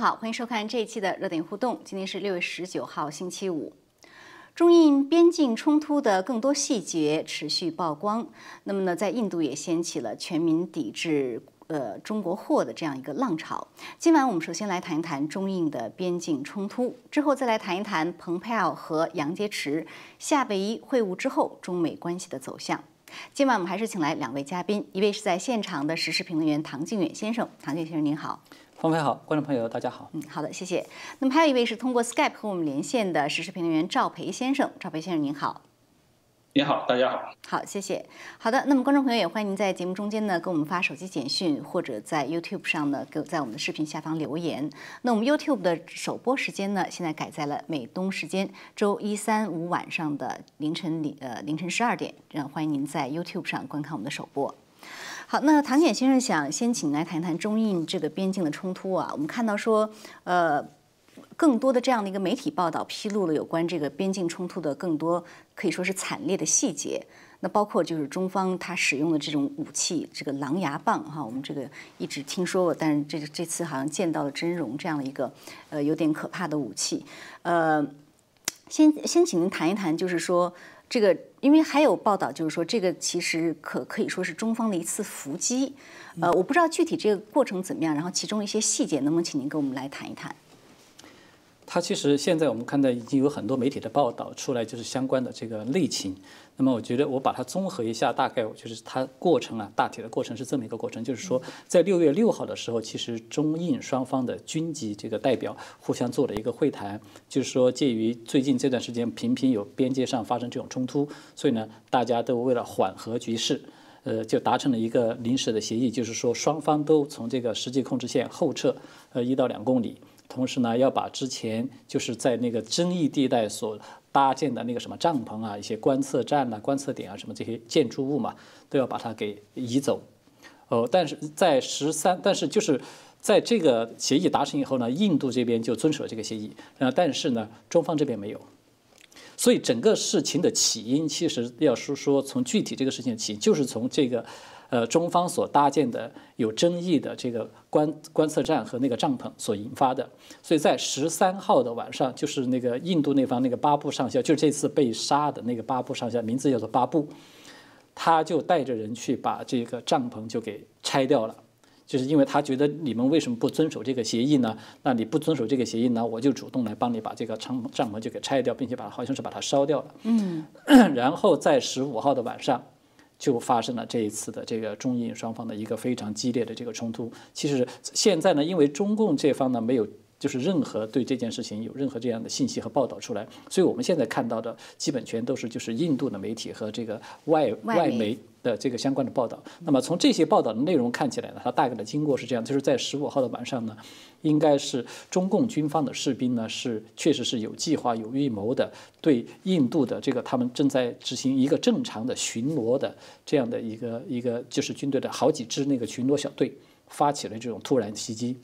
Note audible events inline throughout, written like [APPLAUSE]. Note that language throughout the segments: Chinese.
好，欢迎收看这一期的热点互动。今天是六月十九号，星期五。中印边境冲突的更多细节持续曝光。那么呢，在印度也掀起了全民抵制呃中国货的这样一个浪潮。今晚我们首先来谈一谈中印的边境冲突，之后再来谈一谈蓬佩奥和杨洁篪夏威夷会晤之后中美关系的走向。今晚我们还是请来两位嘉宾，一位是在现场的时事评论员唐靖远先生，唐靖先生您好。方飞好，观众朋友大家好。嗯，好的，谢谢。那么还有一位是通过 Skype 和我们连线的时事评论员赵培先生，赵培先生您好。您好，大家好。好，谢谢。好的，那么观众朋友也欢迎您在节目中间呢给我们发手机简讯，或者在 YouTube 上呢给在我们的视频下方留言。那我们 YouTube 的首播时间呢，现在改在了美东时间周一、三、五晚上的凌晨零呃凌晨十二点，这样欢迎您在 YouTube 上观看我们的首播。好，那唐简先生想先请来谈谈中印这个边境的冲突啊。我们看到说，呃。更多的这样的一个媒体报道披露了有关这个边境冲突的更多可以说是惨烈的细节。那包括就是中方他使用的这种武器，这个狼牙棒哈，我们这个一直听说过，但是这这次好像见到了真容，这样的一个呃有点可怕的武器。呃，先先请您谈一谈，就是说这个，因为还有报道就是说这个其实可可以说是中方的一次伏击。呃，我不知道具体这个过程怎么样，然后其中一些细节能不能请您跟我们来谈一谈？它其实现在我们看到已经有很多媒体的报道出来，就是相关的这个内情。那么我觉得我把它综合一下，大概就是它过程啊，大体的过程是这么一个过程，就是说在六月六号的时候，其实中印双方的军级这个代表互相做了一个会谈，就是说介于最近这段时间频频有边界上发生这种冲突，所以呢，大家都为了缓和局势，呃，就达成了一个临时的协议，就是说双方都从这个实际控制线后撤，呃，一到两公里。同时呢，要把之前就是在那个争议地带所搭建的那个什么帐篷啊、一些观测站呐、观测点啊什么这些建筑物嘛，都要把它给移走。哦，但是在十三，但是就是在这个协议达成以后呢，印度这边就遵守了这个协议，啊，但是呢，中方这边没有。所以整个事情的起因，其实要说说从具体这个事情起，就是从这个。呃，中方所搭建的有争议的这个观观测站和那个帐篷所引发的，所以在十三号的晚上，就是那个印度那方那个巴布上校，就是这次被杀的那个巴布上校，名字叫做巴布，他就带着人去把这个帐篷就给拆掉了，就是因为他觉得你们为什么不遵守这个协议呢？那你不遵守这个协议呢，我就主动来帮你把这个帐帐篷就给拆掉，并且把好像是把它烧掉了。嗯，然后在十五号的晚上。就发生了这一次的这个中印双方的一个非常激烈的这个冲突。其实现在呢，因为中共这方呢没有就是任何对这件事情有任何这样的信息和报道出来，所以我们现在看到的基本全都是就是印度的媒体和这个外外媒。的这个相关的报道，那么从这些报道的内容看起来呢，它大概的经过是这样，就是在十五号的晚上呢，应该是中共军方的士兵呢是确实是有计划、有预谋的，对印度的这个他们正在执行一个正常的巡逻的这样的一个一个就是军队的好几支那个巡逻小队发起了这种突然袭击，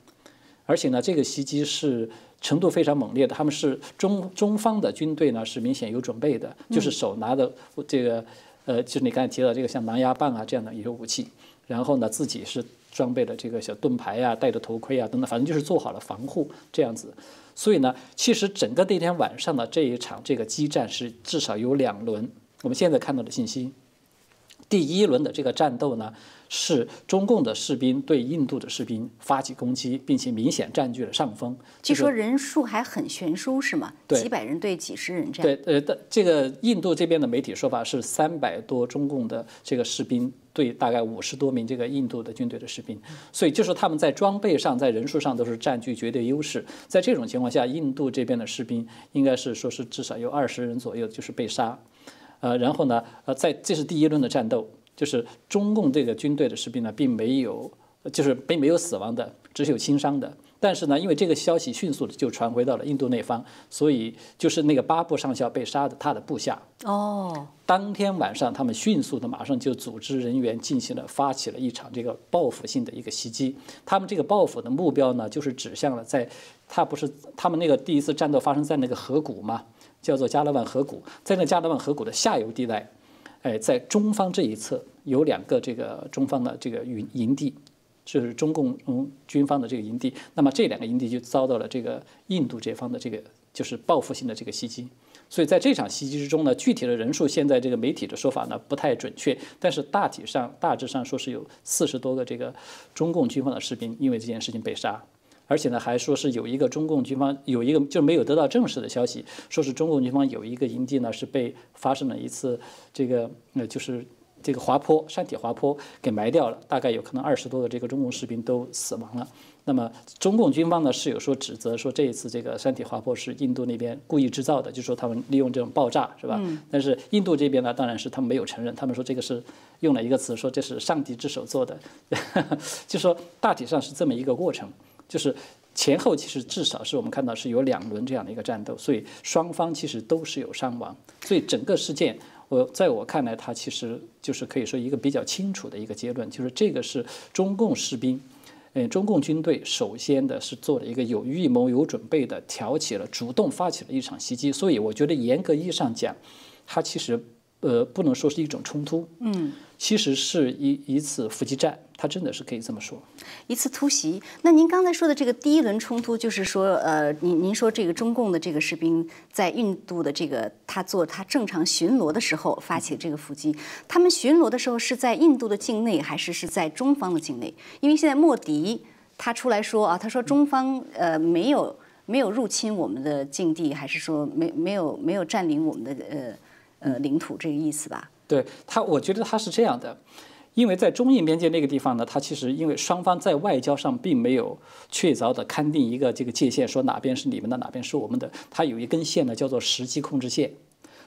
而且呢，这个袭击是程度非常猛烈的，他们是中中方的军队呢是明显有准备的，就是手拿的这个。呃，就是你刚才提到这个像狼牙棒啊这样的一些武器，然后呢，自己是装备了这个小盾牌啊，戴着头盔啊等等，反正就是做好了防护这样子。所以呢，其实整个那天晚上的这一场这个激战是至少有两轮。我们现在看到的信息，第一轮的这个战斗呢。是中共的士兵对印度的士兵发起攻击，并且明显占据了上风。据说人数还很悬殊，是吗？对，几百人对几十人这样。对，呃，的这个印度这边的媒体说法是三百多中共的这个士兵对大概五十多名这个印度的军队的士兵，所以就是他们在装备上、在人数上都是占据绝对优势。在这种情况下，印度这边的士兵应该是说是至少有二十人左右就是被杀。呃，然后呢，呃，在这是第一轮的战斗。就是中共这个军队的士兵呢，并没有，就是并没有死亡的，只是有轻伤的。但是呢，因为这个消息迅速的就传回到了印度那方，所以就是那个巴布上校被杀的他的部下哦，当天晚上他们迅速的马上就组织人员进行了发起了一场这个报复性的一个袭击。他们这个报复的目标呢，就是指向了在，他不是他们那个第一次战斗发生在那个河谷嘛，叫做加勒万河谷，在那加勒万河谷的下游地带。哎，在中方这一侧有两个这个中方的这个营营地，就是中共嗯军方的这个营地。那么这两个营地就遭到了这个印度这方的这个就是报复性的这个袭击。所以在这场袭击之中呢，具体的人数现在这个媒体的说法呢不太准确，但是大体上大致上说是有四十多个这个中共军方的士兵因为这件事情被杀。而且呢，还说是有一个中共军方有一个就没有得到证实的消息，说是中共军方有一个营地呢是被发生了一次这个呃就是这个滑坡山体滑坡给埋掉了，大概有可能二十多个这个中共士兵都死亡了。那么中共军方呢是有说指责说这一次这个山体滑坡是印度那边故意制造的，就说他们利用这种爆炸是吧？但是印度这边呢当然是他们没有承认，他们说这个是用了一个词说这是上帝之手做的，[LAUGHS] 就说大体上是这么一个过程。就是前后其实至少是我们看到是有两轮这样的一个战斗，所以双方其实都是有伤亡。所以整个事件，我在我看来，它其实就是可以说一个比较清楚的一个结论，就是这个是中共士兵，嗯，中共军队首先的是做了一个有预谋、有准备的，挑起了、主动发起了一场袭击。所以我觉得严格意义上讲，它其实呃不能说是一种冲突，嗯，其实是一一次伏击战。他真的是可以这么说，一次突袭。那您刚才说的这个第一轮冲突，就是说，呃，您您说这个中共的这个士兵在印度的这个他做他正常巡逻的时候发起这个伏击。他们巡逻的时候是在印度的境内，还是是在中方的境内？因为现在莫迪他出来说啊，他说中方呃没有没有入侵我们的境地，还是说没没有没有占领我们的呃呃领土这个意思吧？对他，我觉得他是这样的。因为在中印边界那个地方呢，他其实因为双方在外交上并没有确凿的勘定一个这个界限，说哪边是你们的，哪边是我们的，他有一根线呢，叫做实际控制线。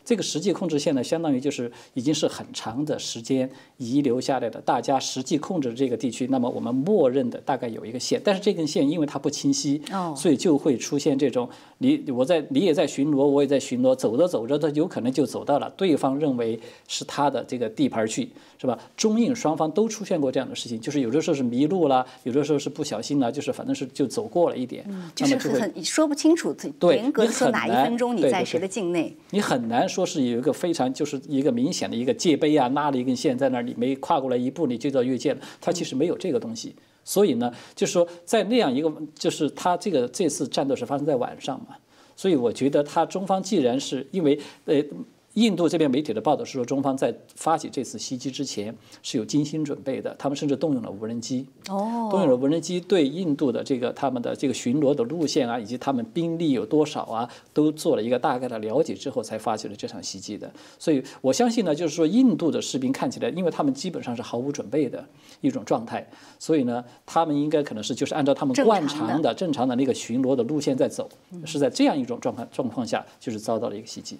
这个实际控制线呢，相当于就是已经是很长的时间遗留下来的，大家实际控制这个地区。那么我们默认的大概有一个线，但是这根线因为它不清晰，所以就会出现这种你我在你也在巡逻，我也在巡逻，走着走着，它有可能就走到了对方认为是他的这个地盘去，是吧？中印双方都出现过这样的事情，就是有的时候是迷路了，有的时候是不小心了，就是反正是就走过了一点，就是很说不清楚，严格说哪一分钟你在谁的境内，你很难。说是有一个非常就是一个明显的一个界碑啊，拉了一根线在那儿，你没跨过来一步，你就叫越界了。它其实没有这个东西，所以呢，就是说在那样一个，就是他这个这次战斗是发生在晚上嘛，所以我觉得他中方既然是因为呃。印度这边媒体的报道是说，中方在发起这次袭击之前是有精心准备的，他们甚至动用了无人机。哦，动用了无人机对印度的这个他们的这个巡逻的路线啊，以及他们兵力有多少啊，都做了一个大概的了解之后，才发起了这场袭击的。所以我相信呢，就是说印度的士兵看起来，因为他们基本上是毫无准备的一种状态，所以呢，他们应该可能是就是按照他们惯常的正常的那个巡逻的路线在走，是在这样一种状况状况下，就是遭到了一个袭击。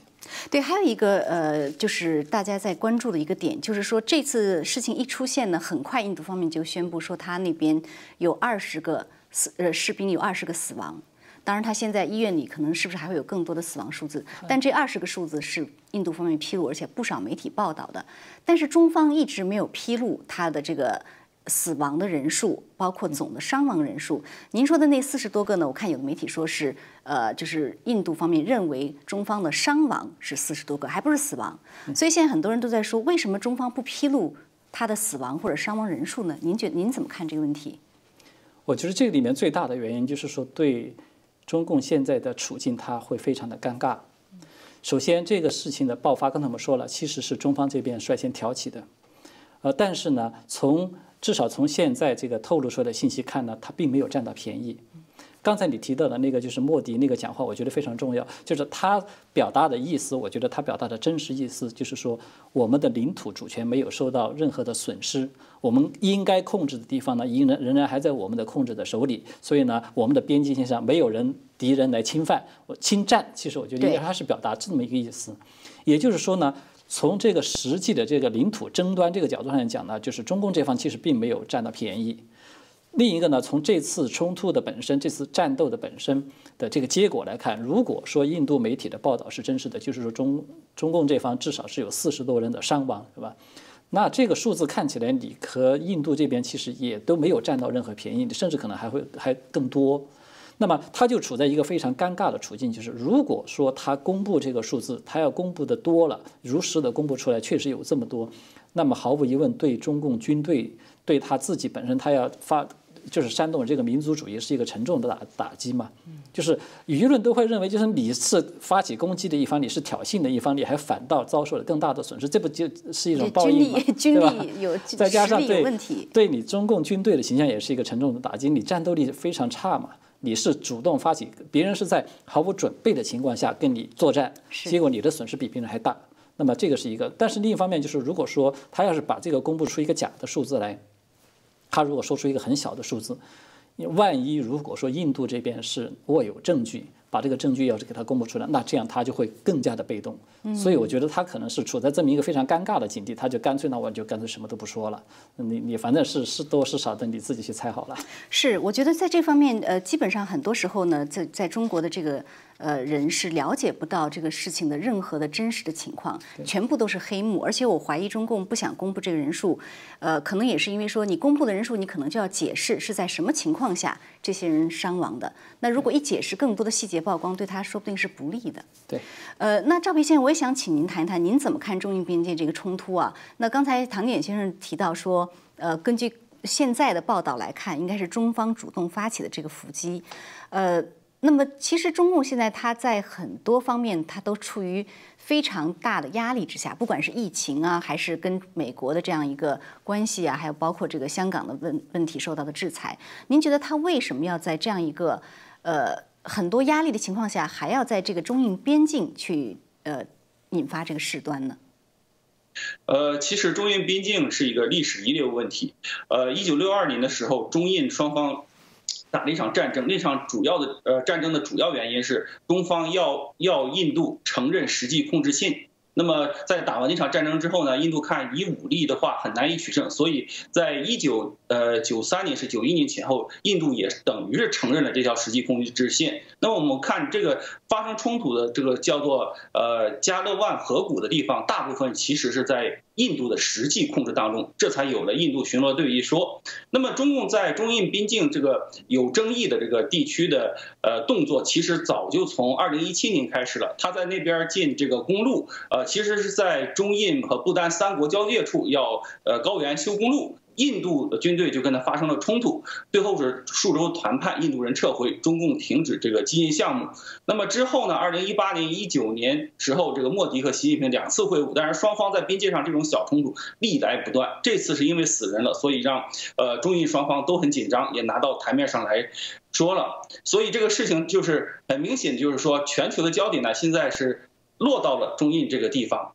对，还有一个呃，就是大家在关注的一个点，就是说这次事情一出现呢，很快印度方面就宣布说他那边有二十个死呃士兵有二十个死亡。当然，他现在医院里可能是不是还会有更多的死亡数字？但这二十个数字是印度方面披露，而且不少媒体报道的。但是中方一直没有披露他的这个。死亡的人数，包括总的伤亡人数。您说的那四十多个呢？我看有的媒体说是，呃，就是印度方面认为中方的伤亡是四十多个，还不是死亡。所以现在很多人都在说，为什么中方不披露他的死亡或者伤亡人数呢？您觉您怎么看这个问题？我觉得这个里面最大的原因就是说，对中共现在的处境，他会非常的尴尬。首先，这个事情的爆发，刚才我们说了，其实是中方这边率先挑起的。呃，但是呢，从至少从现在这个透露出来的信息看呢，他并没有占到便宜。刚才你提到的那个就是莫迪那个讲话，我觉得非常重要，就是他表达的意思，我觉得他表达的真实意思就是说，我们的领土主权没有受到任何的损失，我们应该控制的地方呢，仍然仍然还在我们的控制的手里，所以呢，我们的边境线上没有人敌人来侵犯、侵占。其实我觉得应该他是表达这么一个意思，也就是说呢。从这个实际的这个领土争端这个角度上来讲呢，就是中共这方其实并没有占到便宜。另一个呢，从这次冲突的本身、这次战斗的本身的这个结果来看，如果说印度媒体的报道是真实的，就是说中中共这方至少是有四十多人的伤亡，是吧？那这个数字看起来，你和印度这边其实也都没有占到任何便宜，甚至可能还会还更多。那么他就处在一个非常尴尬的处境，就是如果说他公布这个数字，他要公布的多了，如实的公布出来，确实有这么多，那么毫无疑问，对中共军队对他自己本身，他要发。就是煽动这个民族主义是一个沉重的打打击嘛，就是舆论都会认为，就是你是发起攻击的一方，你是挑衅的一方，你还反倒遭受了更大的损失，这不就是一种报应吗？[LAUGHS] 军力有 [LAUGHS] 再加上对，对你中共军队的形象也是一个沉重的打击，你战斗力非常差嘛，你是主动发起，别人是在毫无准备的情况下跟你作战，结果你的损失比别人还大，那么这个是一个，但是另一方面就是如果说他要是把这个公布出一个假的数字来。他如果说出一个很小的数字，万一如果说印度这边是握有证据。把这个证据要是给他公布出来，那这样他就会更加的被动。所以我觉得他可能是处在这么一个非常尴尬的境地，他就干脆那我就干脆什么都不说了。你你反正是是多是少的，你自己去猜好了。是，我觉得在这方面，呃，基本上很多时候呢，在在中国的这个呃人是了解不到这个事情的任何的真实的情况，全部都是黑幕。而且我怀疑中共不想公布这个人数，呃，可能也是因为说你公布的人数，你可能就要解释是在什么情况下这些人伤亡的。那如果一解释更多的细节。曝光对他说不定是不利的。对，呃，那赵培先生，我也想请您谈一谈，您怎么看中印边界这个冲突啊？那刚才唐典先生提到说，呃，根据现在的报道来看，应该是中方主动发起的这个伏击。呃，那么其实中共现在它在很多方面，它都处于非常大的压力之下，不管是疫情啊，还是跟美国的这样一个关系啊，还有包括这个香港的问问题受到的制裁。您觉得他为什么要在这样一个呃？很多压力的情况下，还要在这个中印边境去呃引发这个事端呢？呃，其实中印边境是一个历史遗留问题。呃，一九六二年的时候，中印双方打了一场战争，那场主要的呃战争的主要原因是中方要要印度承认实际控制性。那么在打完那场战争之后呢，印度看以武力的话很难以取胜，所以在一九呃九三年是九一年前后，印度也等于是承认了这条实际控制线。那么我们看这个发生冲突的这个叫做呃加勒万河谷的地方，大部分其实是在。印度的实际控制当中，这才有了印度巡逻队一说。那么，中共在中印边境这个有争议的这个地区的呃动作，其实早就从二零一七年开始了。他在那边建这个公路，呃，其实是在中印和不丹三国交界处要呃高原修公路。印度的军队就跟他发生了冲突，最后是数周谈判，印度人撤回，中共停止这个基因项目。那么之后呢？二零一八年、一九年时候，这个莫迪和习近平两次会晤，但是双方在边界上这种小冲突历来不断。这次是因为死人了，所以让呃中印双方都很紧张，也拿到台面上来说了。所以这个事情就是很明显，就是说全球的焦点呢，现在是落到了中印这个地方。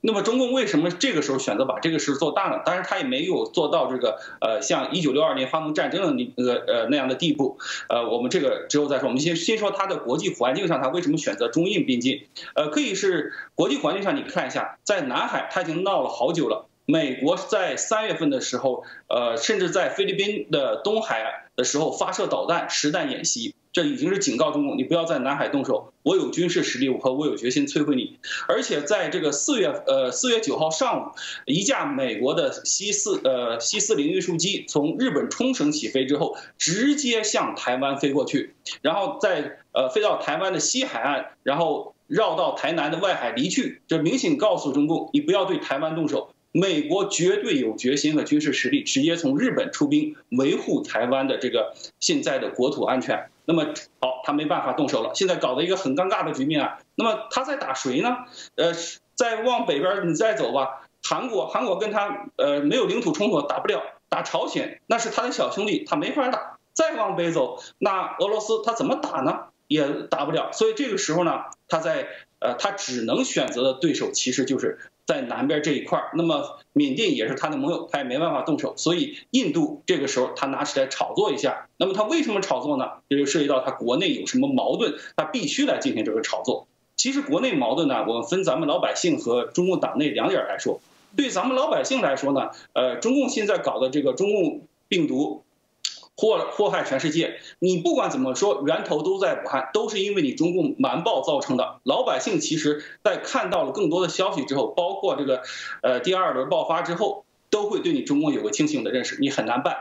那么中共为什么这个时候选择把这个事做大呢？当然，他也没有做到这个呃，像一九六二年发动战争的那个呃那样的地步。呃，我们这个之后再说。我们先先说它的国际环境上，它为什么选择中印边境？呃，可以是国际环境上，你看一下，在南海它已经闹了好久了。美国在三月份的时候，呃，甚至在菲律宾的东海的时候发射导弹实弹演习。这已经是警告中共，你不要在南海动手。我有军事实力，我和我有决心摧毁你。而且在这个四月，呃，四月九号上午，一架美国的西四，呃，西四零运输机从日本冲绳起飞之后，直接向台湾飞过去，然后在呃飞到台湾的西海岸，然后绕到台南的外海离去。这明显告诉中共，你不要对台湾动手。美国绝对有决心和军事实力，直接从日本出兵维护台湾的这个现在的国土安全。那么好，他没办法动手了，现在搞了一个很尴尬的局面啊。那么他在打谁呢？呃，再往北边你再走吧，韩国，韩国跟他呃没有领土冲突，打不了。打朝鲜，那是他的小兄弟，他没法打。再往北走，那俄罗斯他怎么打呢？也打不了。所以这个时候呢，他在呃他只能选择的对手其实就是。在南边这一块儿，那么缅甸也是他的盟友，他也没办法动手，所以印度这个时候他拿起来炒作一下。那么他为什么炒作呢？这就涉及到他国内有什么矛盾，他必须来进行这个炒作。其实国内矛盾呢，我们分咱们老百姓和中共党内两点来说。对咱们老百姓来说呢，呃，中共现在搞的这个中共病毒。祸祸害全世界，你不管怎么说，源头都在武汉，都是因为你中共瞒报造成的。老百姓其实，在看到了更多的消息之后，包括这个，呃，第二轮爆发之后，都会对你中共有个清醒的认识，你很难办。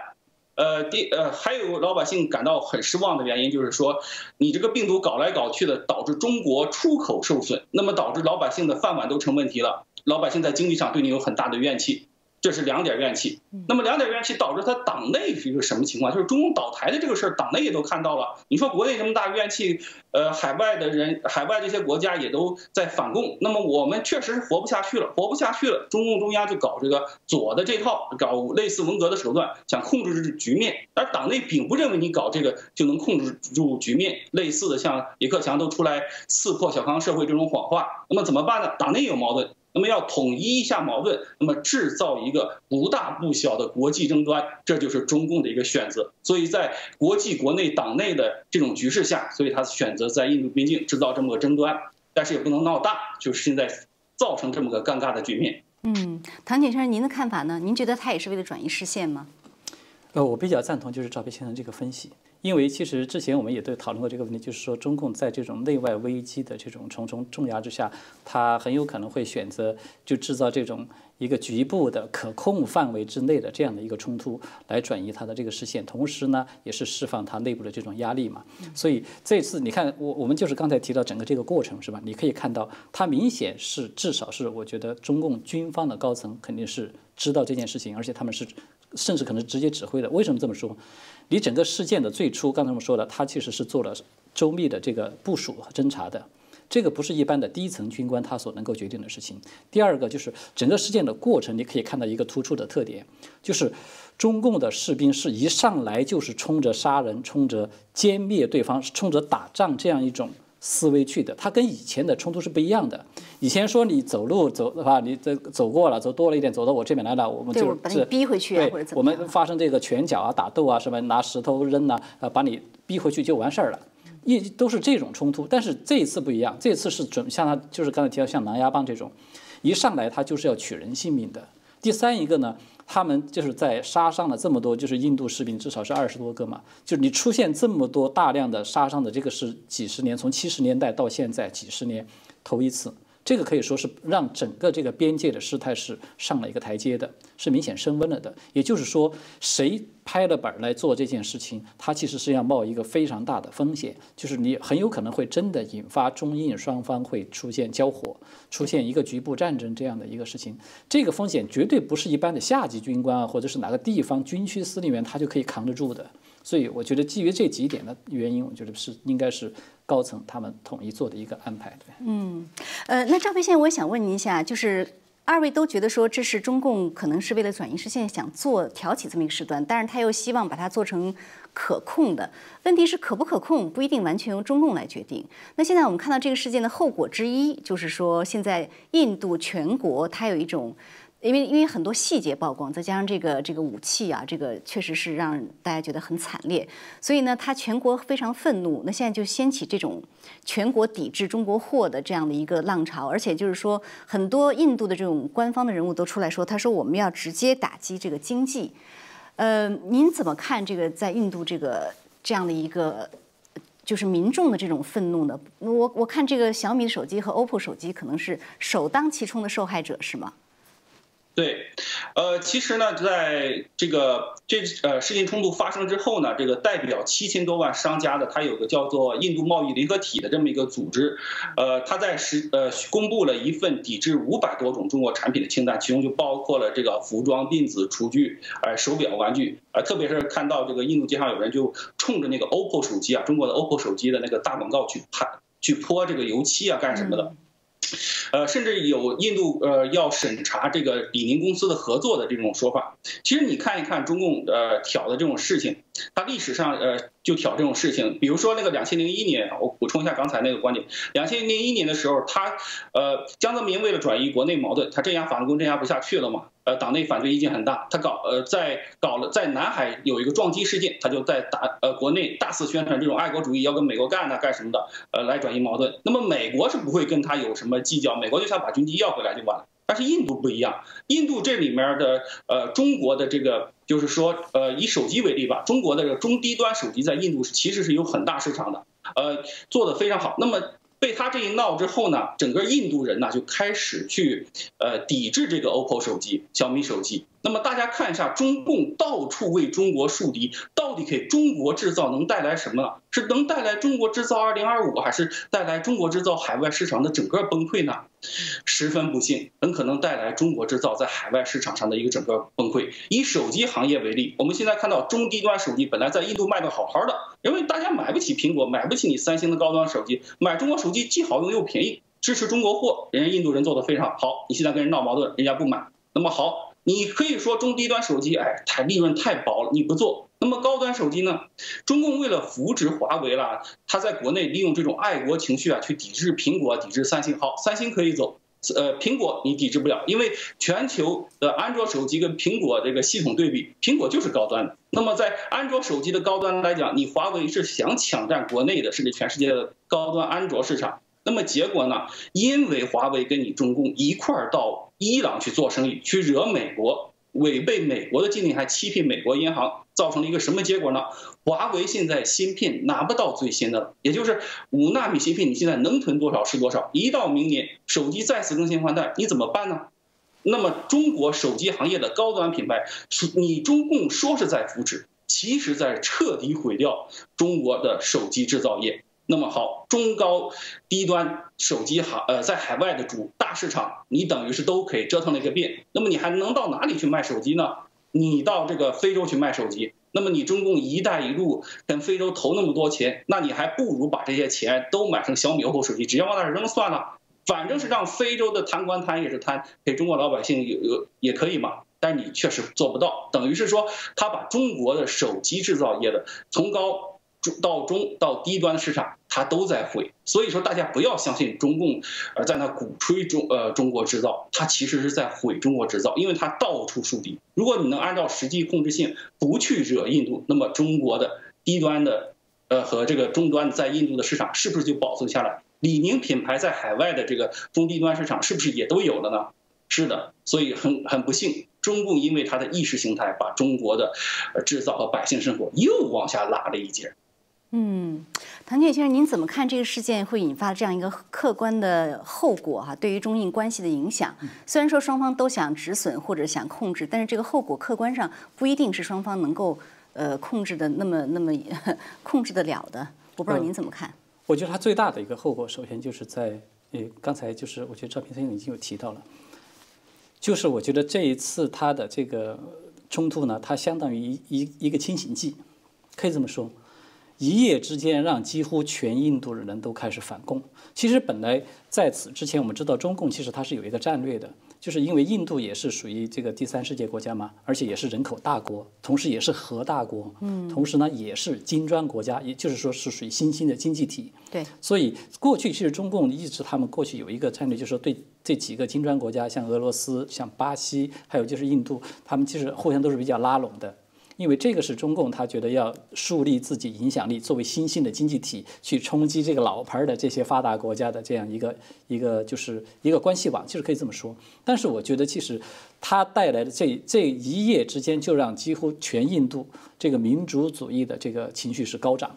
呃，第呃，还有老百姓感到很失望的原因，就是说，你这个病毒搞来搞去的，导致中国出口受损，那么导致老百姓的饭碗都成问题了，老百姓在经济上对你有很大的怨气。这是两点怨气，那么两点怨气导致他党内是一个什么情况？就是中共倒台的这个事儿，党内也都看到了。你说国内这么大怨气，呃，海外的人，海外这些国家也都在反共，那么我们确实是活不下去了，活不下去了。中共中央就搞这个左的这套，搞类似文革的手段，想控制这局面。而党内并不认为你搞这个就能控制住局面，类似的像李克强都出来刺破小康社会这种谎话，那么怎么办呢？党内有矛盾。那么要统一一下矛盾，那么制造一个不大不小的国际争端，这就是中共的一个选择。所以在国际、国内、党内的这种局势下，所以他选择在印度边境制造这么个争端，但是也不能闹大，就是现在造成这么个尴尬的局面。嗯，唐先生，您的看法呢？您觉得他也是为了转移视线吗？呃，我比较赞同就是赵培先生这个分析。因为其实之前我们也都讨论过这个问题，就是说中共在这种内外危机的这种重重重压之下，它很有可能会选择就制造这种一个局部的可控范围之内的这样的一个冲突，来转移它的这个视线，同时呢，也是释放它内部的这种压力嘛。所以这次你看，我我们就是刚才提到整个这个过程是吧？你可以看到，它明显是至少是我觉得中共军方的高层肯定是知道这件事情，而且他们是甚至可能直接指挥的。为什么这么说？你整个事件的最初，刚才我们说了，他其实是做了周密的这个部署和侦查的，这个不是一般的低层军官他所能够决定的事情。第二个就是整个事件的过程，你可以看到一个突出的特点，就是中共的士兵是一上来就是冲着杀人、冲着歼灭对方、冲着打仗这样一种。思维去的，它跟以前的冲突是不一样的。以前说你走路走的话，你这走过了，走多了一点，走到我这边来了，我们就是逼回去啊，对我们发生这个拳脚啊、打斗啊，什么拿石头扔啊，呃，把你逼回去就完事儿了，一都是这种冲突。但是这一次不一样，这次是准像他就是刚才提到像狼牙棒这种，一上来他就是要取人性命的。第三一个呢？他们就是在杀伤了这么多，就是印度士兵，至少是二十多个嘛。就是你出现这么多大量的杀伤的，这个是几十年，从七十年代到现在几十年头一次。这个可以说是让整个这个边界的事态是上了一个台阶的，是明显升温了的。也就是说，谁拍了板来做这件事情，他其实是要冒一个非常大的风险，就是你很有可能会真的引发中印双方会出现交火，出现一个局部战争这样的一个事情。这个风险绝对不是一般的下级军官啊，或者是哪个地方军区司令员他就可以扛得住的。所以我觉得基于这几点的原因，我觉得是应该是。高层他们统一做的一个安排，对。嗯，呃，那赵培先生，我想问您一下，就是二位都觉得说这是中共可能是为了转移视线，想做挑起这么一个事端，但是他又希望把它做成可控的。问题是可不可控不一定完全由中共来决定。那现在我们看到这个事件的后果之一，就是说现在印度全国它有一种。因为因为很多细节曝光，再加上这个这个武器啊，这个确实是让大家觉得很惨烈，所以呢，他全国非常愤怒。那现在就掀起这种全国抵制中国货的这样的一个浪潮，而且就是说，很多印度的这种官方的人物都出来说，他说我们要直接打击这个经济。呃，您怎么看这个在印度这个这样的一个就是民众的这种愤怒呢？我我看这个小米手机和 OPPO 手机可能是首当其冲的受害者，是吗？对，呃，其实呢，在这个这呃事件冲突发生之后呢，这个代表七千多万商家的，它有个叫做印度贸易联合体的这么一个组织，呃，它在十呃公布了一份抵制五百多种中国产品的清单，其中就包括了这个服装、电子、厨具、呃手表、玩具，呃，特别是看到这个印度街上有人就冲着那个 OPPO 手机啊，中国的 OPPO 手机的那个大广告去拍，去泼这个油漆啊，干什么的？呃，甚至有印度呃要审查这个李宁公司的合作的这种说法。其实你看一看中共呃挑的这种事情，他历史上呃。就挑这种事情，比如说那个两千零一年，我补充一下刚才那个观点。两千零一年的时候，他呃江泽民为了转移国内矛盾，他镇压反共镇压不下去了嘛，呃党内反对意见很大，他搞呃在搞了在南海有一个撞击事件，他就在打呃国内大肆宣传这种爱国主义要跟美国干呐干什么的，呃来转移矛盾。那么美国是不会跟他有什么计较，美国就想把军机要回来就完了。但是印度不一样，印度这里面的呃中国的这个就是说呃以手机为例吧，中国的这个中低端手机在印度其实是有很大市场的，呃做的非常好。那么被他这一闹之后呢，整个印度人呢就开始去呃抵制这个 OPPO 手机、小米手机。那么大家看一下，中共到处为中国树敌，到底给中国制造能带来什么？是能带来中国制造二零二五，还是带来中国制造海外市场的整个崩溃呢？十分不幸，很可能带来中国制造在海外市场上的一个整个崩溃。以手机行业为例，我们现在看到中低端手机本来在印度卖的好好的，因为大家买不起苹果，买不起你三星的高端手机，买中国手机既好用又便宜，支持中国货，人家印度人做的非常好。你现在跟人闹矛盾，人家不买，那么好。你可以说中低端手机，哎，太利润太薄了，你不做。那么高端手机呢？中共为了扶植华为了，他在国内利用这种爱国情绪啊，去抵制苹果，抵制三星。好，三星可以走，呃，苹果你抵制不了，因为全球的安卓手机跟苹果这个系统对比，苹果就是高端的。那么在安卓手机的高端来讲，你华为是想抢占国内的甚至全世界的高端安卓市场。那么结果呢？因为华为跟你中共一块儿到伊朗去做生意，去惹美国，违背美国的禁令，还欺骗美国银行，造成了一个什么结果呢？华为现在芯片拿不到最新的了，也就是五纳米芯片，你现在能囤多少是多少。一到明年手机再次更新换代，你怎么办呢？那么中国手机行业的高端品牌，你中共说是在扶持，其实在彻底毁掉中国的手机制造业。那么好，中高低端手机行，呃，在海外的主大市场，你等于是都可以折腾了一个遍。那么你还能到哪里去卖手机呢？你到这个非洲去卖手机。那么你中共“一带一路”跟非洲投那么多钱，那你还不如把这些钱都买成小米、OPPO 手机，直接往那儿扔算了。反正是让非洲的贪官贪也是贪，给中国老百姓有有也可以嘛。但你确实做不到，等于是说他把中国的手机制造业的从高。中到中到低端市场，它都在毁，所以说大家不要相信中共，呃，在那鼓吹中呃中国制造，它其实是在毁中国制造，因为它到处树敌。如果你能按照实际控制性，不去惹印度，那么中国的低端的，呃和这个终端在印度的市场是不是就保存下来？李宁品牌在海外的这个中低端市场是不是也都有了呢？是的，所以很很不幸，中共因为它的意识形态，把中国的制造和百姓生活又往下拉了一截。嗯，唐建先生，您怎么看这个事件会引发这样一个客观的后果？哈，对于中印关系的影响，虽然说双方都想止损或者想控制，但是这个后果客观上不一定是双方能够呃控制的那么那么 [LAUGHS] 控制得了的。我不知道您怎么看？我觉得它最大的一个后果，首先就是在呃刚才就是我觉得赵平先生已经有提到了，就是我觉得这一次它的这个冲突呢，它相当于一一一个清醒剂，可以这么说。一夜之间，让几乎全印度的人都开始反共。其实本来在此之前，我们知道中共其实它是有一个战略的，就是因为印度也是属于这个第三世界国家嘛，而且也是人口大国，同时也是核大国，嗯，同时呢也是金砖国家，也就是说是属于新兴的经济体。对，所以过去其实中共一直他们过去有一个战略，就是说对这几个金砖国家，像俄罗斯、像巴西，还有就是印度，他们其实互相都是比较拉拢的。因为这个是中共，他觉得要树立自己影响力，作为新兴的经济体去冲击这个老牌的这些发达国家的这样一个一个就是一个关系网，其实可以这么说。但是我觉得，其实它带来的这这一夜之间，就让几乎全印度这个民族主义的这个情绪是高涨，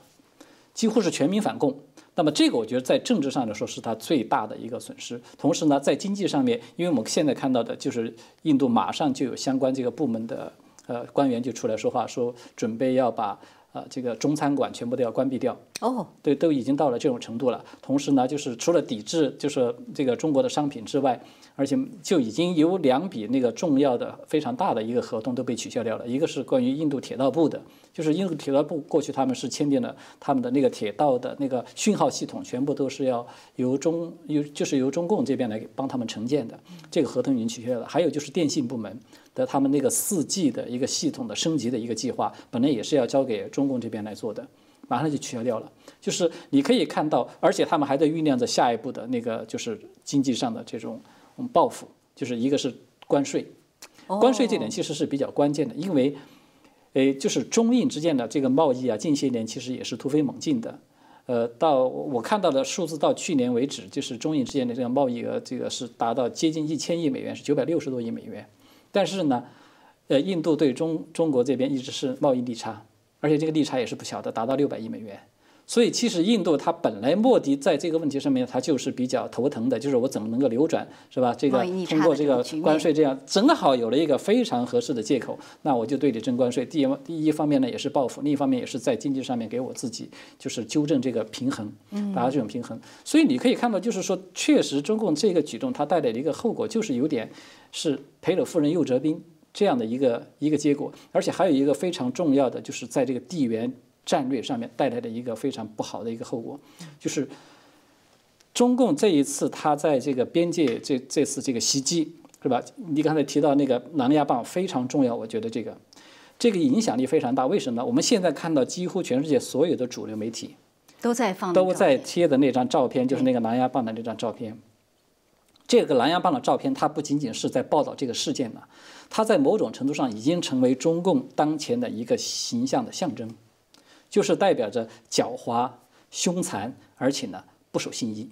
几乎是全民反共。那么这个我觉得在政治上来说是它最大的一个损失。同时呢，在经济上面，因为我们现在看到的就是印度马上就有相关这个部门的。呃，官员就出来说话，说准备要把呃这个中餐馆全部都要关闭掉。哦，对，都已经到了这种程度了。同时呢，就是除了抵制就是这个中国的商品之外，而且就已经有两笔那个重要的、非常大的一个合同都被取消掉了。一个是关于印度铁道部的，就是印度铁道部过去他们是签订了他们的那个铁道的那个讯号系统，全部都是要由中由就是由中共这边来帮他们承建的，这个合同已经取消了。还有就是电信部门。的他们那个四 G 的一个系统的升级的一个计划，本来也是要交给中共这边来做的，马上就取消掉了。就是你可以看到，而且他们还在酝酿着下一步的那个就是经济上的这种报复，就是一个是关税，关税这点其实是比较关键的，因为，诶，就是中印之间的这个贸易啊，近些年其实也是突飞猛进的。呃，到我看到的数字，到去年为止，就是中印之间的这个贸易额，这个是达到接近一千亿美元，是九百六十多亿美元。但是呢，呃，印度对中中国这边一直是贸易逆差，而且这个逆差也是不小的，达到六百亿美元。所以其实印度它本来莫迪在这个问题上面，它就是比较头疼的，就是我怎么能够扭转，是吧？这个通过这个关税这样，正好有了一个非常合适的借口，那我就对你征关税。第一第一方面呢也是报复，另一方面也是在经济上面给我自己就是纠正这个平衡，达到这种平衡。所以你可以看到，就是说确实中共这个举动它带来的一个后果，就是有点是赔了夫人又折兵这样的一个一个结果，而且还有一个非常重要的，就是在这个地缘。战略上面带来的一个非常不好的一个后果，就是中共这一次他在这个边界这这次这个袭击是吧？你刚才提到那个狼牙棒非常重要，我觉得这个这个影响力非常大。为什么呢？我们现在看到几乎全世界所有的主流媒体都在放都在贴的那张照片，就是那个狼牙棒的那张照片。这个狼牙棒的照片，它不仅仅是在报道这个事件了，它在某种程度上已经成为中共当前的一个形象的象征。就是代表着狡猾、凶残，而且呢不守信义，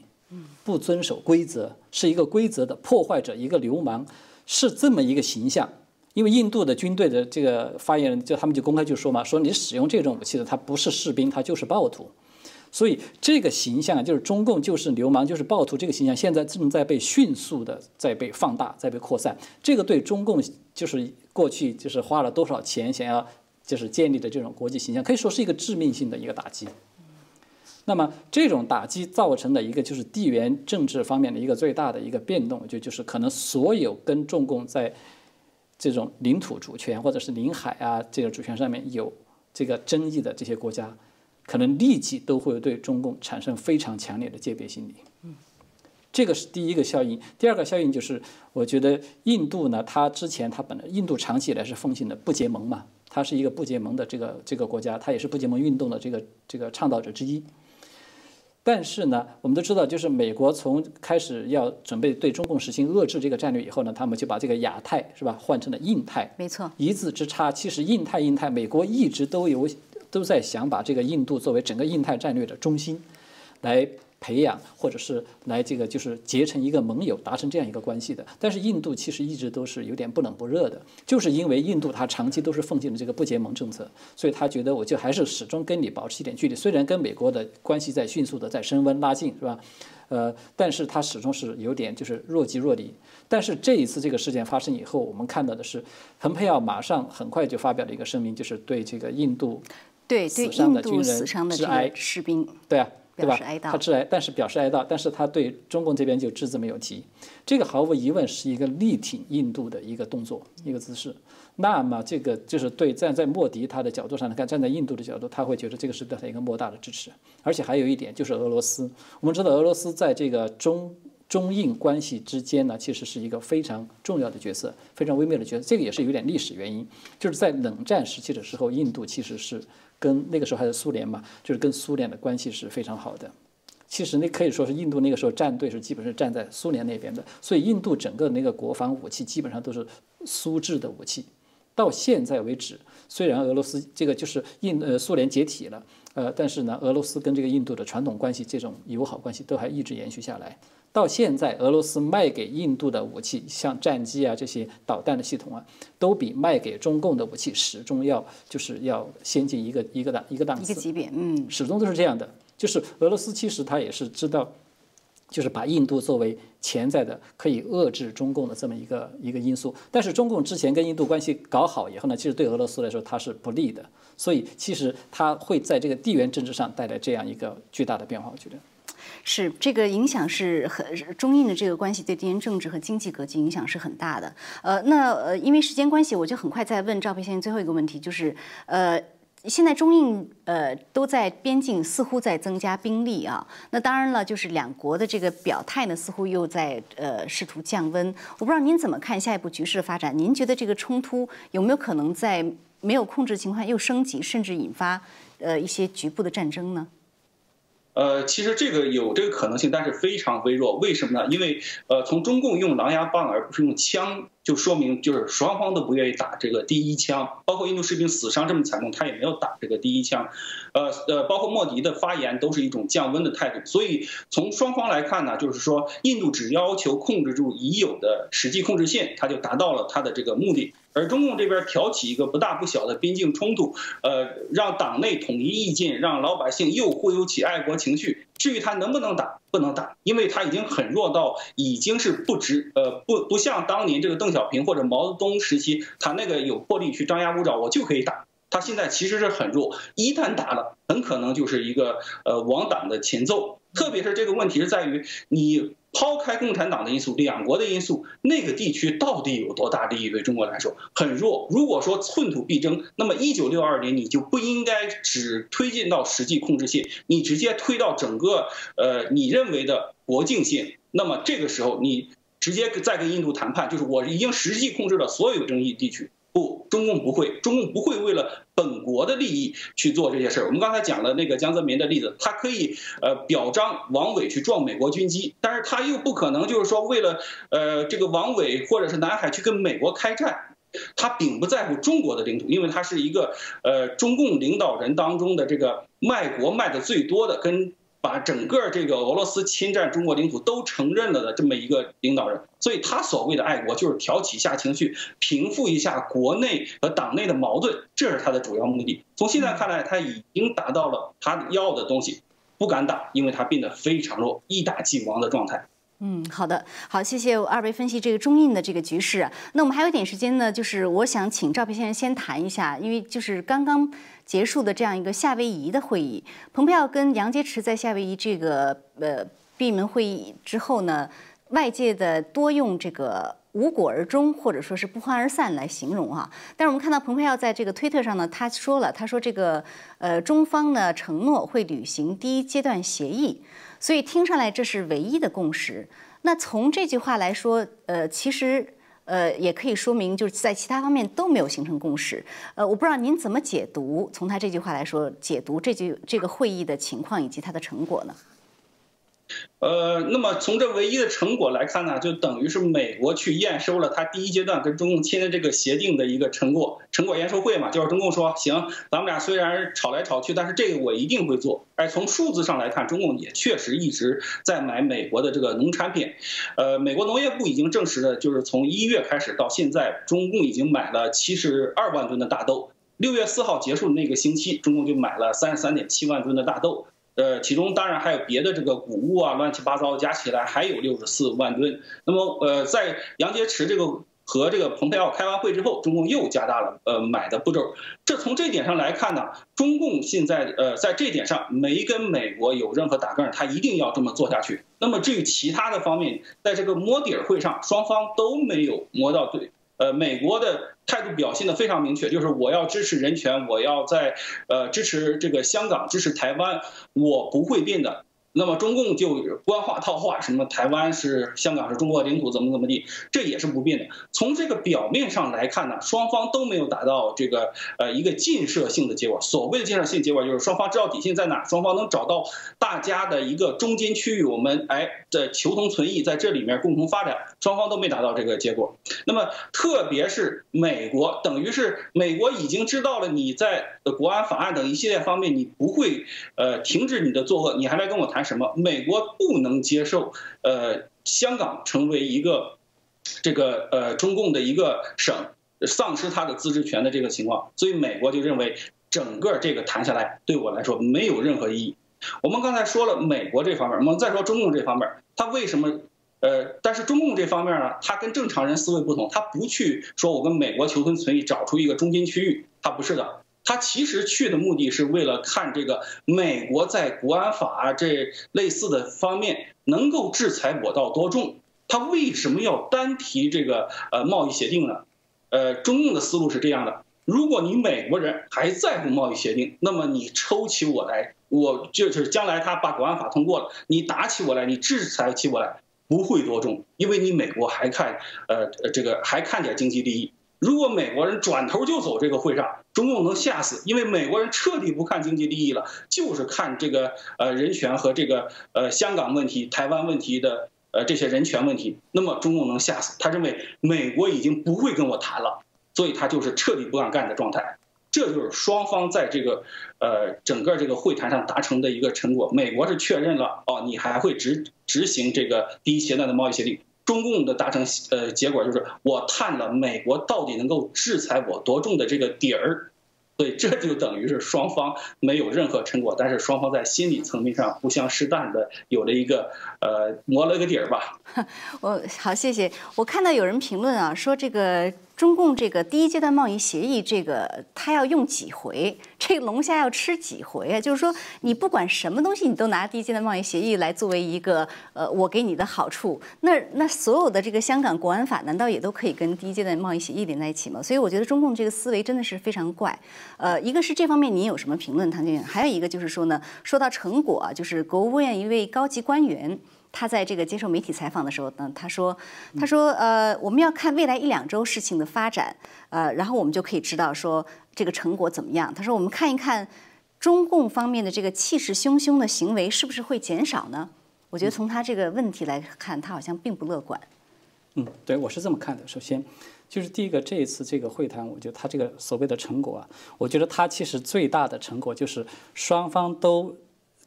不遵守规则，是一个规则的破坏者，一个流氓，是这么一个形象。因为印度的军队的这个发言人，就他们就公开就说嘛，说你使用这种武器的，他不是士兵，他就是暴徒。所以这个形象就是中共就是流氓，就是暴徒，这个形象现在正在被迅速的在被放大，在被扩散。这个对中共就是过去就是花了多少钱想要。就是建立的这种国际形象，可以说是一个致命性的一个打击。那么这种打击造成的一个就是地缘政治方面的一个最大的一个变动，就就是可能所有跟中共在这种领土主权或者是领海啊这个主权上面有这个争议的这些国家，可能立即都会对中共产生非常强烈的戒备心理。这个是第一个效应。第二个效应就是，我觉得印度呢，它之前它本来印度长期以来是奉行的不结盟嘛。它是一个不结盟的这个这个国家，它也是不结盟运动的这个这个倡导者之一。但是呢，我们都知道，就是美国从开始要准备对中共实行遏制这个战略以后呢，他们就把这个亚太是吧换成了印太。没错，一字之差。其实印太印太，美国一直都有都在想把这个印度作为整个印太战略的中心来。培养或者是来这个就是结成一个盟友，达成这样一个关系的。但是印度其实一直都是有点不冷不热的，就是因为印度它长期都是奉行的这个不结盟政策，所以他觉得我就还是始终跟你保持一点距离。虽然跟美国的关系在迅速的在升温拉近，是吧？呃，但是他始终是有点就是若即若离。但是这一次这个事件发生以后，我们看到的是，蓬佩奥马上很快就发表了一个声明，就是对这个印度对死伤的军人士兵，对啊。对吧？他致哀，但是表示哀悼，但是他对中共这边就只字没有提。这个毫无疑问是一个力挺印度的一个动作，一个姿势。那么这个就是对站在莫迪他的角度上来看，站在印度的角度，他会觉得这个是对他一个莫大的支持。而且还有一点就是俄罗斯，我们知道俄罗斯在这个中中印关系之间呢，其实是一个非常重要的角色，非常微妙的角色。这个也是有点历史原因，就是在冷战时期的时候，印度其实是。跟那个时候还是苏联嘛，就是跟苏联的关系是非常好的。其实那可以说是印度那个时候站队是基本是站在苏联那边的，所以印度整个那个国防武器基本上都是苏制的武器。到现在为止，虽然俄罗斯这个就是印呃苏联解体了，呃，但是呢，俄罗斯跟这个印度的传统关系这种友好关系都还一直延续下来。到现在，俄罗斯卖给印度的武器，像战机啊这些导弹的系统啊，都比卖给中共的武器始终要就是要先进一个一个档一个档次一个级别，嗯，始终都是这样的。就是俄罗斯其实他也是知道，就是把印度作为潜在的可以遏制中共的这么一个一个因素。但是中共之前跟印度关系搞好以后呢，其实对俄罗斯来说它是不利的，所以其实它会在这个地缘政治上带来这样一个巨大的变化，我觉得。是这个影响是很中印的这个关系对地缘政治和经济格局影响是很大的。呃，那呃，因为时间关系，我就很快再问赵培先生最后一个问题，就是呃，现在中印呃都在边境似乎在增加兵力啊。那当然了，就是两国的这个表态呢，似乎又在呃试图降温。我不知道您怎么看下一步局势的发展？您觉得这个冲突有没有可能在没有控制情况下又升级，甚至引发呃一些局部的战争呢？呃，其实这个有这个可能性，但是非常微弱。为什么呢？因为呃，从中共用狼牙棒而不是用枪。就说明就是双方都不愿意打这个第一枪，包括印度士兵死伤这么惨重，他也没有打这个第一枪，呃呃，包括莫迪的发言都是一种降温的态度。所以从双方来看呢，就是说印度只要求控制住已有的实际控制线，他就达到了他的这个目的。而中共这边挑起一个不大不小的边境冲突，呃，让党内统一意见，让老百姓又忽悠起爱国情绪。至于他能不能打，不能打，因为他已经很弱到已经是不值，呃，不不像当年这个邓小平或者毛泽东时期，他那个有魄力去张牙舞爪，我就可以打。他现在其实是很弱，一旦打了，很可能就是一个呃亡党的前奏。特别是这个问题是在于你。抛开共产党的因素，两国的因素，那个地区到底有多大利益？对中国来说很弱。如果说寸土必争，那么一九六二年你就不应该只推进到实际控制线，你直接推到整个呃你认为的国境线。那么这个时候你直接再跟印度谈判，就是我已经实际控制了所有争议地区。不，中共不会，中共不会为了本国的利益去做这些事儿。我们刚才讲了那个江泽民的例子，他可以呃表彰王伟去撞美国军机，但是他又不可能就是说为了呃这个王伟或者是南海去跟美国开战，他并不在乎中国的领土，因为他是一个呃中共领导人当中的这个卖国卖的最多的跟。把整个这个俄罗斯侵占中国领土都承认了的这么一个领导人，所以他所谓的爱国就是挑起一下情绪，平复一下国内和党内的矛盾，这是他的主要目的。从现在看来，他已经达到了他要的东西，不敢打，因为他变得非常弱，一打即亡的状态。嗯，好的，好，谢谢二位分析这个中印的这个局势。那我们还有一点时间呢，就是我想请赵培先生先谈一下，因为就是刚刚结束的这样一个夏威夷的会议，蓬佩奥跟杨洁篪在夏威夷这个呃闭门会议之后呢，外界的多用这个无果而终或者说是不欢而散来形容啊。但是我们看到蓬佩奥在这个推特上呢，他说了，他说这个呃中方呢承诺会履行第一阶段协议。所以听上来这是唯一的共识。那从这句话来说，呃，其实呃也可以说明就是在其他方面都没有形成共识。呃，我不知道您怎么解读从他这句话来说解读这句这个会议的情况以及它的成果呢？呃，那么从这唯一的成果来看呢，就等于是美国去验收了他第一阶段跟中共签的这个协定的一个成果，成果验收会嘛，就是中共说行，咱们俩虽然吵来吵去，但是这个我一定会做。哎，从数字上来看，中共也确实一直在买美国的这个农产品。呃，美国农业部已经证实了，就是从一月开始到现在，中共已经买了七十二万吨的大豆。六月四号结束的那个星期，中共就买了三十三点七万吨的大豆。呃，其中当然还有别的这个谷物啊，乱七八糟加起来还有六十四万吨。那么，呃，在杨洁篪这个和这个蓬佩奥开完会之后，中共又加大了呃买的步骤。这从这点上来看呢，中共现在呃在这点上没跟美国有任何打杠，他一定要这么做下去。那么至于其他的方面，在这个摸底儿会上，双方都没有摸到对。呃，美国的态度表现的非常明确，就是我要支持人权，我要在呃支持这个香港，支持台湾，我不会变的。那么中共就官话套话，什么台湾是香港是中国领土，怎么怎么地，这也是不变的。从这个表面上来看呢，双方都没有达到这个呃一个建设性的结果。所谓的建设性结果，就是双方知道底线在哪，双方能找到大家的一个中间区域，我们哎的求同存异，在这里面共同发展。双方都没达到这个结果。那么特别是美国，等于是美国已经知道了你在国安法案等一系列方面你不会呃停止你的作恶，你还来跟我谈。谈什么？美国不能接受，呃，香港成为一个这个呃中共的一个省，丧失它的自治权的这个情况，所以美国就认为整个这个谈下来对我来说没有任何意义。我们刚才说了美国这方面，我们再说中共这方面，他为什么？呃，但是中共这方面呢，他跟正常人思维不同，他不去说我跟美国求同存异，找出一个中间区域，他不是的。他其实去的目的是为了看这个美国在国安法这类似的方面能够制裁我到多重。他为什么要单提这个呃贸易协定呢？呃，中共的思路是这样的：如果你美国人还在乎贸易协定，那么你抽起我来，我就是将来他把国安法通过了，你打起我来，你制裁起我来不会多重，因为你美国还看呃这个还看点经济利益。如果美国人转头就走这个会上，中共能吓死，因为美国人彻底不看经济利益了，就是看这个呃人权和这个呃香港问题、台湾问题的呃这些人权问题，那么中共能吓死。他认为美国已经不会跟我谈了，所以他就是彻底不敢干的状态。这就是双方在这个呃整个这个会谈上达成的一个成果。美国是确认了哦，你还会执执行这个第一阶段的贸易协定。中共的达成呃结果就是我探了美国到底能够制裁我多重的这个底儿。所以这就等于是双方没有任何成果，但是双方在心理层面上互相试探的有了一个呃磨了个底儿吧。[LAUGHS] 我好，谢谢。我看到有人评论啊，说这个。中共这个第一阶段贸易协议，这个他要用几回？这个龙虾要吃几回啊？就是说，你不管什么东西，你都拿第一阶段贸易协议来作为一个呃，我给你的好处。那那所有的这个香港国安法，难道也都可以跟第一阶段贸易协议连在一起吗？所以我觉得中共这个思维真的是非常怪。呃，一个是这方面您有什么评论，唐先生？还有一个就是说呢，说到成果啊，就是国务院一位高级官员。他在这个接受媒体采访的时候呢，他说：“他说，呃，我们要看未来一两周事情的发展，呃，然后我们就可以知道说这个成果怎么样。他说，我们看一看中共方面的这个气势汹汹的行为是不是会减少呢？我觉得从他这个问题来看，他好像并不乐观。嗯，对我是这么看的。首先，就是第一个，这一次这个会谈，我觉得他这个所谓的成果啊，我觉得他其实最大的成果就是双方都。”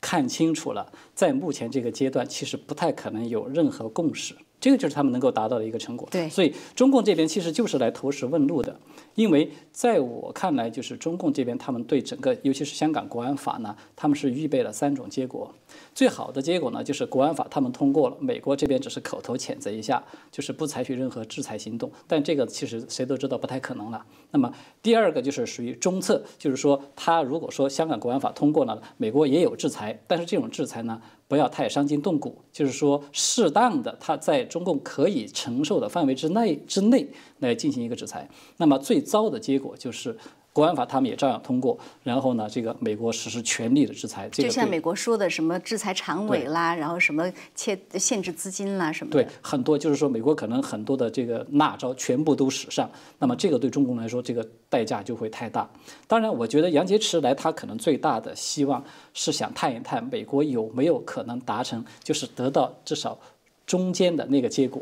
看清楚了，在目前这个阶段，其实不太可能有任何共识。这个就是他们能够达到的一个成果。对，所以中共这边其实就是来投石问路的，因为在我看来，就是中共这边他们对整个，尤其是香港国安法呢，他们是预备了三种结果。最好的结果呢，就是国安法他们通过了，美国这边只是口头谴责一下，就是不采取任何制裁行动。但这个其实谁都知道不太可能了。那么第二个就是属于中策，就是说他如果说香港国安法通过了，美国也有制裁，但是这种制裁呢？不要太伤筋动骨，就是说适当的，它在中共可以承受的范围之内之内来进行一个制裁。那么最糟的结果就是国安法他们也照样通过，然后呢，这个美国实施全力的制裁。就像美国说的什么制裁常委啦，然后什么切限制资金啦什么。对，很多就是说美国可能很多的这个辣招全部都使上，那么这个对中共来说这个代价就会太大。当然，我觉得杨洁篪来他可能最大的希望。是想探一探美国有没有可能达成，就是得到至少中间的那个结果。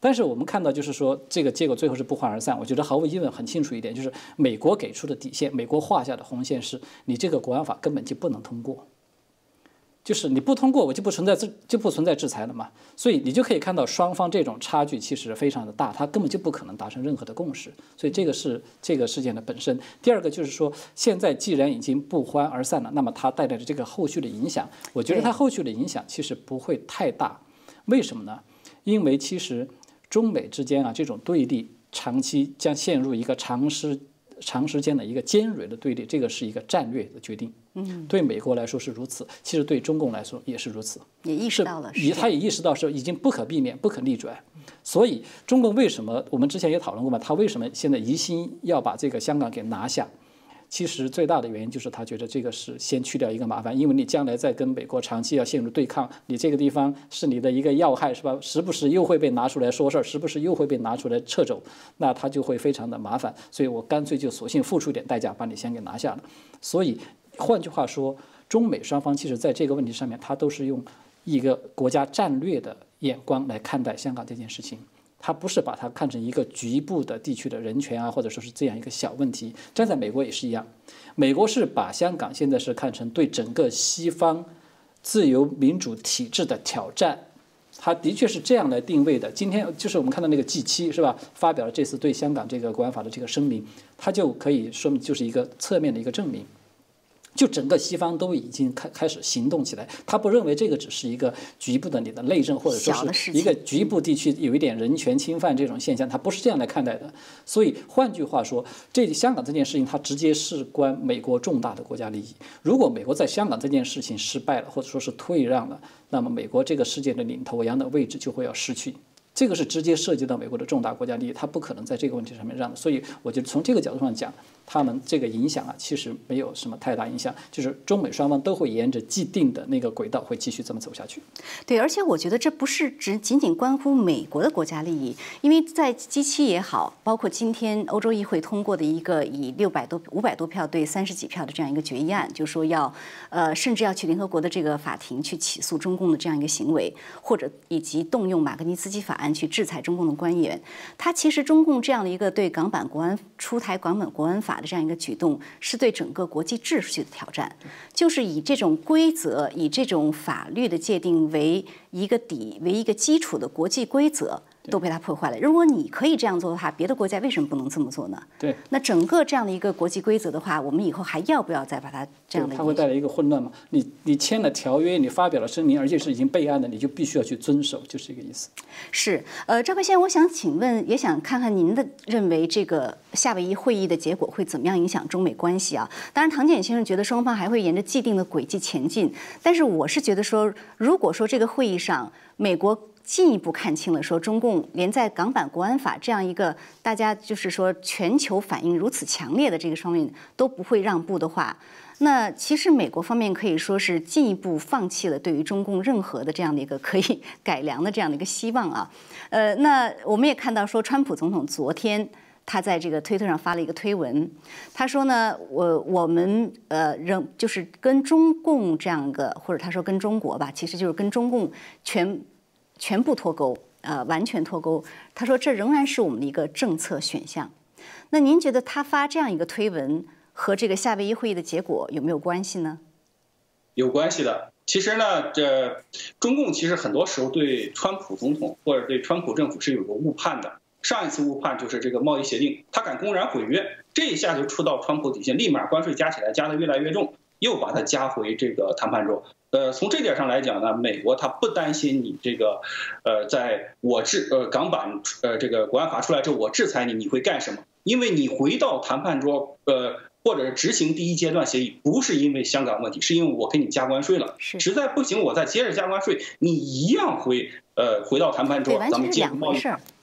但是我们看到，就是说这个结果最后是不欢而散。我觉得毫无疑问很清楚一点，就是美国给出的底线，美国画下的红线是你这个国安法根本就不能通过。就是你不通过，我就不存在制就不存在制裁了嘛。所以你就可以看到双方这种差距其实非常的大，他根本就不可能达成任何的共识。所以这个是这个事件的本身。第二个就是说，现在既然已经不欢而散了，那么它带来的这个后续的影响，我觉得它后续的影响其实不会太大。为什么呢？因为其实中美之间啊这种对立，长期将陷入一个长时长时间的一个尖锐的对立，这个是一个战略的决定。嗯，对美国来说是如此，其实对中共来说也是如此，也意识到了，也他也意识到说已经不可避免、不可逆转，所以中共为什么我们之前也讨论过嘛？他为什么现在疑心要把这个香港给拿下？其实最大的原因就是他觉得这个是先去掉一个麻烦，因为你将来再跟美国长期要陷入对抗，你这个地方是你的一个要害，是吧？时不时又会被拿出来说事儿，时不时又会被拿出来撤走，那他就会非常的麻烦。所以我干脆就索性付出一点代价把你先给拿下了。所以换句话说，中美双方其实在这个问题上面，他都是用一个国家战略的眼光来看待香港这件事情。他不是把它看成一个局部的地区的人权啊，或者说是这样一个小问题。站在美国也是一样，美国是把香港现在是看成对整个西方自由民主体制的挑战，他的确是这样来定位的。今天就是我们看到那个 G 七是吧，发表了这次对香港这个国安法的这个声明，它就可以说明就是一个侧面的一个证明。就整个西方都已经开开始行动起来，他不认为这个只是一个局部的你的内政，或者说是一个局部地区有一点人权侵犯这种现象，他不是这样来看待的。所以换句话说，这香港这件事情，它直接事关美国重大的国家利益。如果美国在香港这件事情失败了，或者说是退让了，那么美国这个世界的领头羊的位置就会要失去。这个是直接涉及到美国的重大国家利益，他不可能在这个问题上面让的。所以，我觉得从这个角度上讲，他们这个影响啊，其实没有什么太大影响，就是中美双方都会沿着既定的那个轨道会继续这么走下去。对，而且我觉得这不是只仅仅关乎美国的国家利益，因为在 G 七也好，包括今天欧洲议会通过的一个以六百多、五百多票对三十几票的这样一个决议案，就说要呃，甚至要去联合国的这个法庭去起诉中共的这样一个行为，或者以及动用马格尼茨基法案去制裁中共的官员。他其实中共这样的一个对港版国安出台港版国安法的这样一个举动，是对整个国际秩序的挑战，就是以这种规则、以这种法律的界定为一个底、为一个基础的国际规则。都被它破坏了。如果你可以这样做的话，别的国家为什么不能这么做呢？对。那整个这样的一个国际规则的话，我们以后还要不要再把它这样的？它会带来一个混乱吗？你你签了条约，你发表了声明，而且是已经备案的，你就必须要去遵守，就是这个意思。是。呃，赵克先生，我想请问，也想看看您的认为，这个夏威夷会议的结果会怎么样影响中美关系啊？当然，唐简先生觉得双方还会沿着既定的轨迹前进，但是我是觉得说，如果说这个会议上美国。进一步看清了，说中共连在港版国安法这样一个大家就是说全球反应如此强烈的这个方面都不会让步的话，那其实美国方面可以说是进一步放弃了对于中共任何的这样的一个可以 [LAUGHS] 改良的这样的一个希望啊。呃，那我们也看到说，川普总统昨天他在这个推特上发了一个推文，他说呢，我我们呃仍就是跟中共这样个，或者他说跟中国吧，其实就是跟中共全。全部脱钩，呃，完全脱钩。他说这仍然是我们的一个政策选项。那您觉得他发这样一个推文和这个夏威夷会议的结果有没有关系呢？有关系的。其实呢，这中共其实很多时候对川普总统或者对川普政府是有个误判的。上一次误判就是这个贸易协定，他敢公然毁约，这一下就触到川普底线，立马关税加起来加的越来越重，又把他加回这个谈判桌。呃，从这点上来讲呢，美国它不担心你这个，呃，在我制呃港版呃这个国安法出来之后，我制裁你，你会干什么？因为你回到谈判桌，呃，或者执行第一阶段协议，不是因为香港问题，是因为我给你加关税了，实在不行我再接着加关税，你一样会呃回到谈判桌，咱们进行贸易。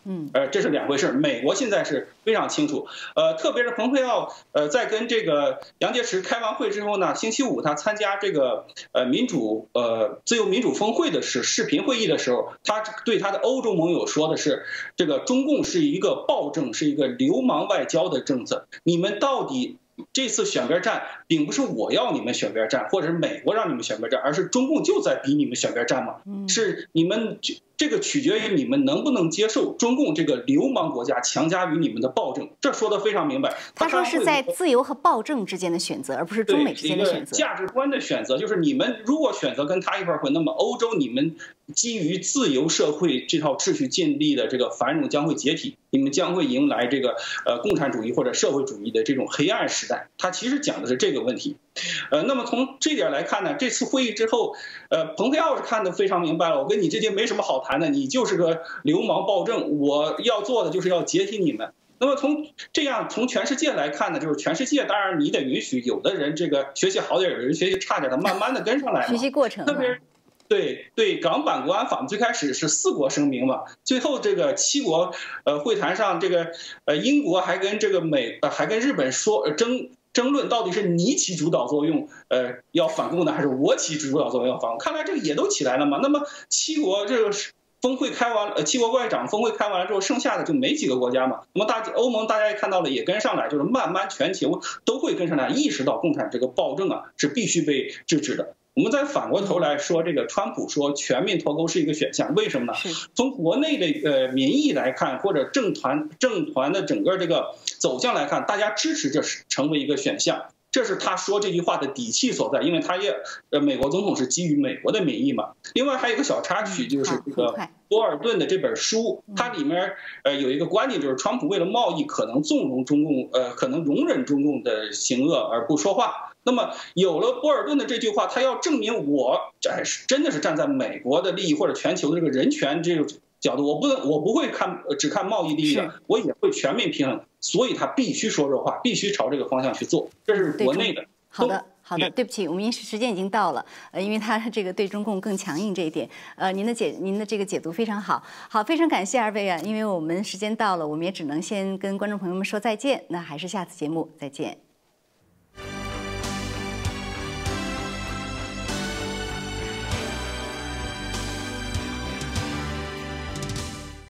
嗯，呃，这是两回事。美国现在是非常清楚，呃，特别是蓬佩奥，呃，在跟这个杨洁篪开完会之后呢，星期五他参加这个呃民主呃自由民主峰会的视视频会议的时候，他对他的欧洲盟友说的是，这个中共是一个暴政，是一个流氓外交的政策，你们到底这次选边站，并不是我要你们选边站，或者是美国让你们选边站，而是中共就在逼你们选边站嘛，是你们就。这个取决于你们能不能接受中共这个流氓国家强加于你们的暴政，这说的非常明白。他说是在自由和暴政之间的选择，而不是中美之间的选择。价值观的选择，就是你们如果选择跟他一块混，那么欧洲你们基于自由社会这套秩序建立的这个繁荣将会解体，你们将会迎来这个呃共产主义或者社会主义的这种黑暗时代。他其实讲的是这个问题。呃，那么从这点来看呢，这次会议之后，呃，蓬佩奥是看得非常明白了，我跟你之间没什么好谈的，你就是个流氓暴政，我要做的就是要解体你们。那么从这样从全世界来看呢，就是全世界，当然你得允许有的人这个学习好点，有人学习差点的，慢慢的跟上来。学习过程。特别对对，港版国安法最开始是四国声明嘛，最后这个七国呃会谈上，这个呃英国还跟这个美还跟日本说争。争论到底是你起主导作用，呃，要反共呢，还是我起主导作用要反共？看来这个也都起来了嘛。那么七国这个峰会开完，呃，七国外长峰会开完了之后，剩下的就没几个国家嘛。那么大欧盟大家也看到了，也跟上来，就是慢慢全球都会跟上来，意识到共产这个暴政啊是必须被制止的。我们再反过头来说，这个川普说全面脱钩是一个选项，为什么呢？从国内的呃民意来看，或者政团政团的整个这个走向来看，大家支持这是成为一个选项，这是他说这句话的底气所在，因为他也呃美国总统是基于美国的民意嘛。另外还有一个小插曲，就是这个波尔顿的这本书，它里面呃有一个观点，就是川普为了贸易可能纵容中共，呃可能容忍中共的行恶而不说话。那么有了波尔顿的这句话，他要证明我哎是真的是站在美国的利益或者全球的这个人权这个角度，我不能我不会看只看贸易利益的，我也会全面平衡，所以他必须说这话，必须朝这个方向去做，这是国内的。好的。好的，对不起，我们因时间已经到了，呃，因为他这个对中共更强硬这一点，呃，您的解您的这个解读非常好，好，非常感谢二位啊，因为我们时间到了，我们也只能先跟观众朋友们说再见，那还是下次节目再见。